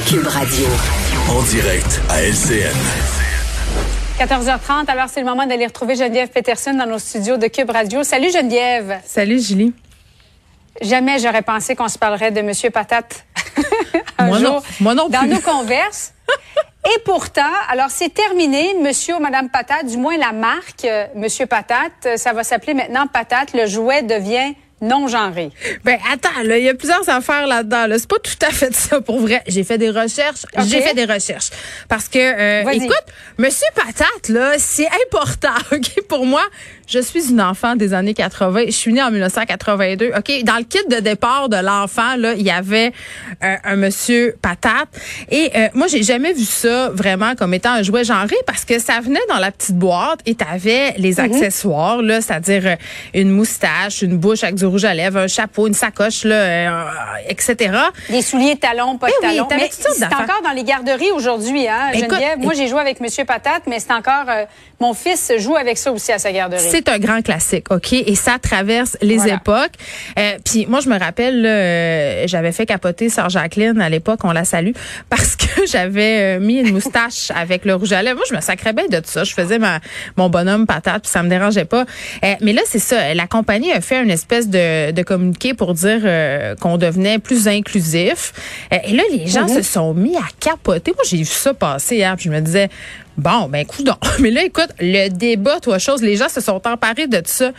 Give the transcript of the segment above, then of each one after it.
Cube Radio. En direct à LCN. 14h30, alors c'est le moment d'aller retrouver Geneviève Peterson dans nos studios de Cube Radio. Salut Geneviève. Salut Julie. Jamais j'aurais pensé qu'on se parlerait de Monsieur Patate un Moi jour non- moi non dans plus. nos converses. Et pourtant, alors c'est terminé, Monsieur ou Madame Patate, du moins la marque euh, Monsieur Patate, ça va s'appeler maintenant Patate. Le jouet devient non genré. Ben attends, là, il y a plusieurs affaires là-dedans. Là. C'est pas tout à fait ça pour vrai. J'ai fait des recherches. J'ai fait des recherches. Parce que euh, écoute, Monsieur Patate, là, c'est important, OK, pour moi. Je suis une enfant des années 80. Je suis née en 1982. OK, dans le kit de départ de l'enfant, là, il y avait euh, un monsieur patate. Et euh, moi, j'ai jamais vu ça vraiment comme étant un jouet genré parce que ça venait dans la petite boîte et t'avais les accessoires, là, c'est-à-dire euh, une moustache, une bouche avec du rouge à lèvres, un chapeau, une sacoche, là, euh, etc. Des souliers talons, pas de Eh oui, talons. Mais c'est encore dans les garderies aujourd'hui, hein, Écoute, Geneviève. Moi, j'ai joué avec Monsieur Patate, mais c'est encore euh, mon fils joue avec ça aussi à sa garderie. C'est un grand classique, OK? Et ça traverse les Voilà. époques. Euh, Puis moi, je me rappelle, euh, j'avais fait capoter Sœur Jacqueline à l'époque, on la salue, parce que j'avais euh, mis une moustache avec le rouge à lèvres. Moi, je me sacrais bien de tout ça. Je faisais ma, mon bonhomme patate, puis ça me dérangeait pas. Euh, mais là, c'est ça. La compagnie a fait une espèce de, de communiqué pour dire euh, qu'on devenait plus inclusif. Euh, et là, les gens se sont mis à capoter. Moi, j'ai vu ça passer, hein, puis je me disais, Bon, ben, coudon. Mais là, écoute, le débat, toi, chose, les gens se sont emparés de ça.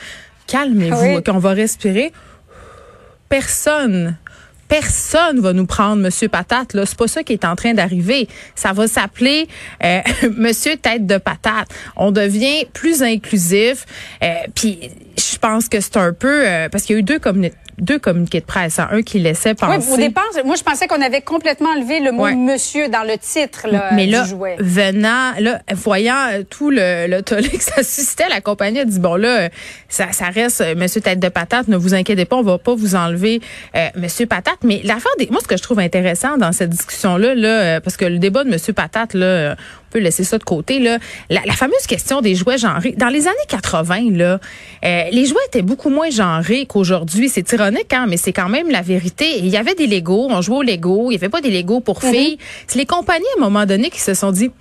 Calmez-vous, Oui. OK, on va respirer. Personne, personne va nous prendre Monsieur Patate. Là, c'est pas ça qui est en train d'arriver. Ça va s'appeler euh, Monsieur Tête de Patate. On devient plus inclusif. Euh, Puis, je pense que c'est un peu euh, parce qu'il y a eu deux communi- deux communiqués de presse, hein. un qui laissait Oui, penser. au départ, moi, je pensais qu'on avait complètement enlevé le mot Ouais. monsieur dans le titre là, Mais du là, jouet. venant, là, voyant euh, tout le, le tollé que ça suscitait, la compagnie a dit bon là, ça, ça reste Monsieur Tête de Patate, ne vous inquiétez pas, on va pas vous enlever euh, Monsieur Patate. Mais l'affaire des, moi, ce que je trouve intéressant dans cette discussion là, là, euh, parce que le débat de Monsieur Patate là, on peut laisser ça de côté là, la, la fameuse question des jouets genrés. Dans les années 80 là, euh, les jouets étaient beaucoup moins genrés qu'aujourd'hui. C'est ironique, hein, mais c'est quand même la vérité. Il y avait des Legos, on jouait aux Legos, il y avait pas des Legos pour filles. C'est les compagnies à un moment donné qui se sont dit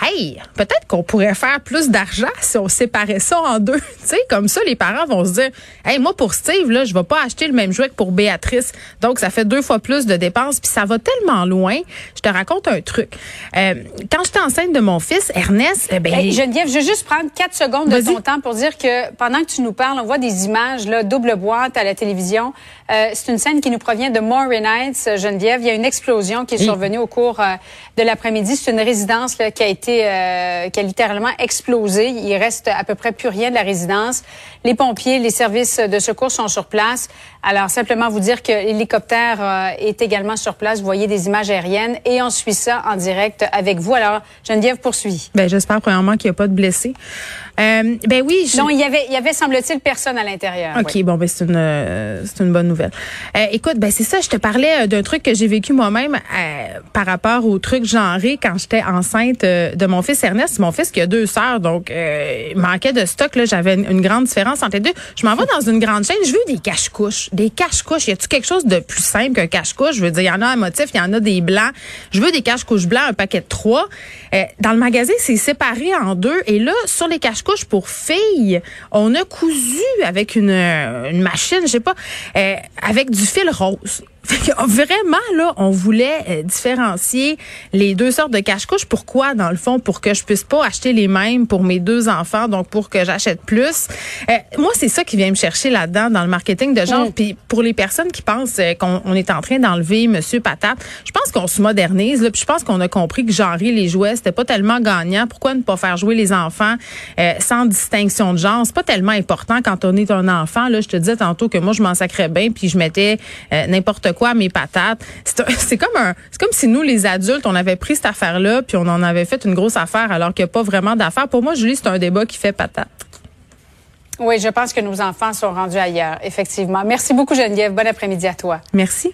Hey, peut-être qu'on pourrait faire plus d'argent si on séparait ça en deux. tu sais, comme ça, les parents vont se dire, hey, moi pour Steve là, je vais pas acheter le même jouet que pour Béatrice. Donc ça fait deux fois plus de dépenses. Puis ça va tellement loin. Je te raconte un truc. Euh, quand j'étais enceinte de mon fils Ernest, eh ben, Hey, Geneviève, je vais juste prendre quatre secondes de ton temps pour dire que pendant que tu nous parles, on voit des images, là, double boîte à la télévision. Euh, c'est une scène qui nous provient de Heights, euh, Geneviève. Il y a une explosion qui est survenue au cours euh, de l'après-midi. C'est une résidence là, qui a été, euh, qui a littéralement explosé. Il reste à peu près plus rien de la résidence. Les pompiers, les services de secours sont sur place. Alors, simplement vous dire que l'hélicoptère euh, est également sur place. Vous voyez des images aériennes et on suit ça en direct avec vous. Alors, Geneviève poursuit. ben, j'espère premièrement qu'il n'y a pas de blessés. Euh, ben oui, je- Non, il y avait, il y avait semble-t-il personne à l'intérieur. OK, oui. bon, ben c'est une, euh, c'est une bonne nouvelle. Euh, écoute, ben c'est ça, je te parlais d'un truc que j'ai vécu moi-même par rapport au truc genré quand j'étais enceinte de mon fils Ernest. Mon fils qui a deux sœurs, donc il manquait de stock. Là, j'avais une, une grande différence entre les deux. Je m'en vais dans une grande chaîne, je veux des cache-couches. Des cache-couches. Y a-tu quelque chose de plus simple qu'un cache-couche? Je veux dire, y en a un motif, il y en a des blancs. Je veux des cache-couches blancs, un paquet de trois. Euh, dans le magasin, c'est séparé en deux. Et là, sur les cache-couches pour filles, on a cousu avec une, une machine, je sais pas, euh, avec du fil rose. Vraiment, là, on voulait euh, différencier les deux sortes de cache-couche. Pourquoi, dans le fond? Pour que je puisse pas acheter les mêmes pour mes deux enfants, donc pour que j'achète plus. Euh, moi, c'est ça qui vient me chercher là-dedans, dans le marketing de genre. Mm. Puis pour les personnes qui pensent euh, qu'on on est en train d'enlever Monsieur Patate, je pense qu'on se modernise. Là, puis je pense qu'on a compris que genrer les jouets, c'était pas tellement gagnant. Pourquoi ne pas faire jouer les enfants euh, sans distinction de genre? C'est pas tellement important quand on est un enfant. Là, je te disais tantôt que moi, je m'en sacrais bien, puis je mettais euh, n'importe quoi mes patates. C'est comme un, c'est comme si nous, les adultes, on avait pris cette affaire-là, puis on en avait fait une grosse affaire, alors qu'il n'y a pas vraiment d'affaire. Pour moi, Julie, c'est un débat qui fait patate. Oui, je pense que nos enfants sont rendus ailleurs, effectivement. Merci beaucoup, Geneviève. Bon après-midi à toi. Merci.